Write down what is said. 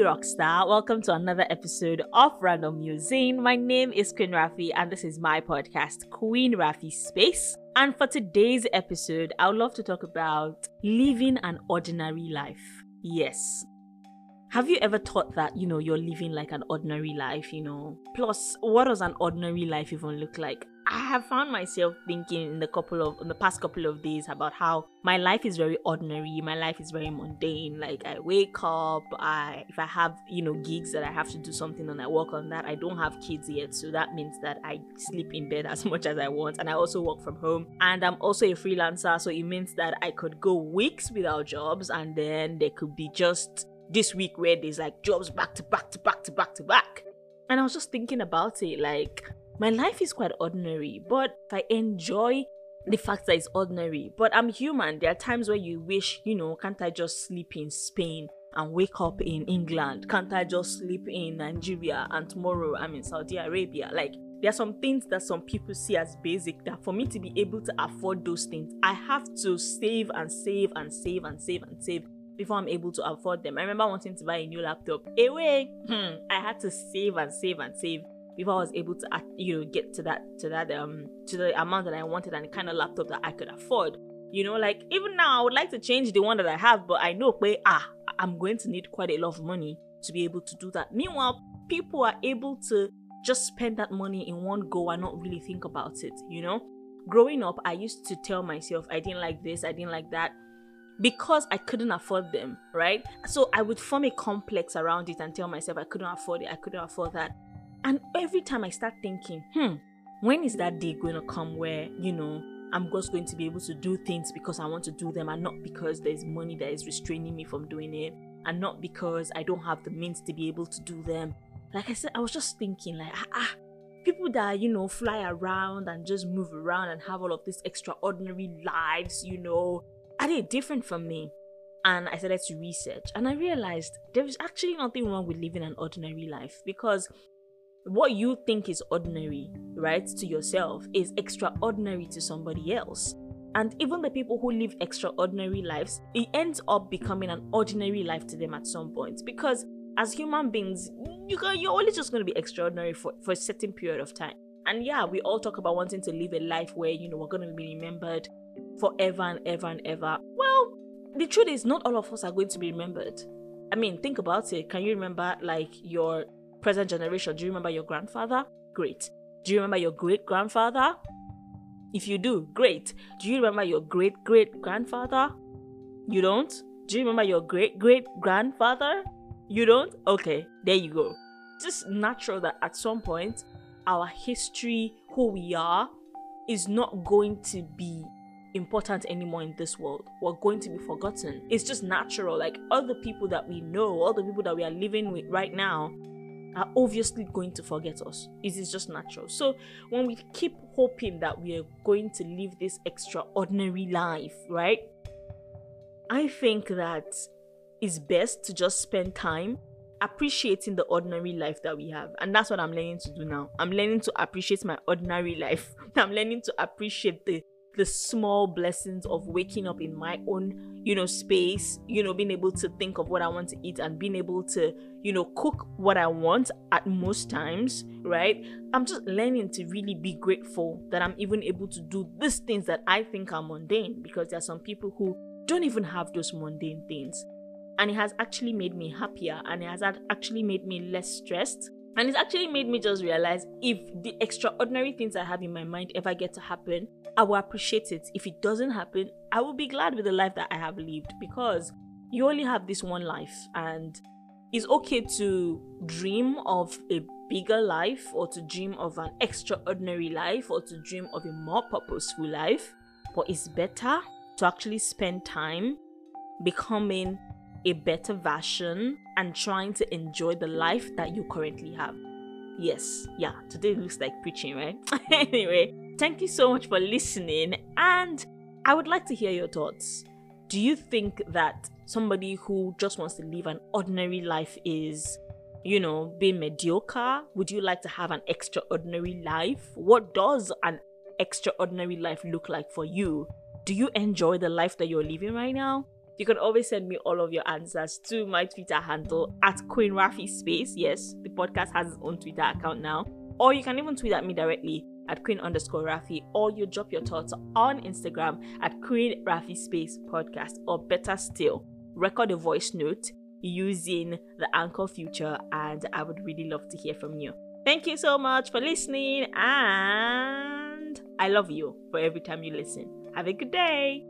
Rockstar, welcome to another episode of Random Musing. My name is Queen Rafi and this is my podcast, Queen Rafi Space. And for today's episode, I would love to talk about living an ordinary life. Yes. Have you ever thought that, you know, you're living like an ordinary life, you know? Plus, what does an ordinary life even look like? I have found myself thinking in the couple of in the past couple of days about how my life is very ordinary. My life is very mundane. Like I wake up, I if I have you know gigs that I have to do something and I work on that. I don't have kids yet, so that means that I sleep in bed as much as I want, and I also work from home. And I'm also a freelancer, so it means that I could go weeks without jobs, and then there could be just this week where there's like jobs back to back to back to back to back. And I was just thinking about it, like my life is quite ordinary, but I enjoy the fact that it's ordinary. But I'm human. There are times where you wish, you know, can't I just sleep in Spain and wake up in England? Can't I just sleep in Nigeria and tomorrow I'm in Saudi Arabia? Like, there are some things that some people see as basic that for me to be able to afford those things, I have to save and save and save and save and save before I'm able to afford them. I remember wanting to buy a new laptop. Away, hmm, I had to save and save and save before I was able to you know get to that to that um to the amount that I wanted and the kind of laptop that I could afford. You know, like even now I would like to change the one that I have, but I know where ah I'm going to need quite a lot of money to be able to do that. Meanwhile, people are able to just spend that money in one go and not really think about it, you know? Growing up, I used to tell myself I didn't like this, I didn't like that because I couldn't afford them, right? So I would form a complex around it and tell myself I couldn't afford it, I couldn't afford that. And every time I start thinking, hmm, when is that day going to come where, you know, I'm just going to be able to do things because I want to do them and not because there's money that is restraining me from doing it and not because I don't have the means to be able to do them. Like I said, I was just thinking, like, ah, ah people that, you know, fly around and just move around and have all of these extraordinary lives, you know, are they different from me? And I started to research and I realized there is actually nothing wrong with living an ordinary life because what you think is ordinary, right, to yourself is extraordinary to somebody else. And even the people who live extraordinary lives, it ends up becoming an ordinary life to them at some point. Because as human beings, you can, you're only just going to be extraordinary for, for a certain period of time. And yeah, we all talk about wanting to live a life where, you know, we're going to be remembered forever and ever and ever. Well, the truth is, not all of us are going to be remembered. I mean, think about it. Can you remember, like, your present generation, do you remember your grandfather? Great. Do you remember your great grandfather? If you do, great. Do you remember your great great grandfather? You don't? Do you remember your great great grandfather? You don't? Okay, there you go. It's just natural that at some point, our history, who we are, is not going to be important anymore in this world. We're going to be forgotten. It's just natural. Like all the people that we know, all the people that we are living with right now, are obviously going to forget us. It is just natural. So when we keep hoping that we are going to live this extraordinary life, right? I think that it's best to just spend time appreciating the ordinary life that we have. And that's what I'm learning to do now. I'm learning to appreciate my ordinary life. I'm learning to appreciate the the small blessings of waking up in my own, you know, space, you know, being able to think of what I want to eat and being able to, you know, cook what I want at most times, right? I'm just learning to really be grateful that I'm even able to do these things that I think are mundane because there are some people who don't even have those mundane things. And it has actually made me happier and it has actually made me less stressed and it's actually made me just realize if the extraordinary things I have in my mind ever get to happen, I will appreciate it. If it doesn't happen, I will be glad with the life that I have lived because you only have this one life and it's okay to dream of a bigger life or to dream of an extraordinary life or to dream of a more purposeful life, but it's better to actually spend time becoming a better version and trying to enjoy the life that you currently have. Yes, yeah, today looks like preaching, right? anyway, thank you so much for listening, and I would like to hear your thoughts. Do you think that somebody who just wants to live an ordinary life is, you know, being mediocre? Would you like to have an extraordinary life? What does an extraordinary life look like for you? Do you enjoy the life that you're living right now? You can always send me all of your answers to my Twitter handle at Queen Rafi Space. Yes, the podcast has its own Twitter account now. Or you can even tweet at me directly at Queen underscore Rafi, or you drop your thoughts on Instagram at Queen Rafi Space Podcast, or better still, record a voice note using the Anchor feature, and I would really love to hear from you. Thank you so much for listening, and I love you for every time you listen. Have a good day.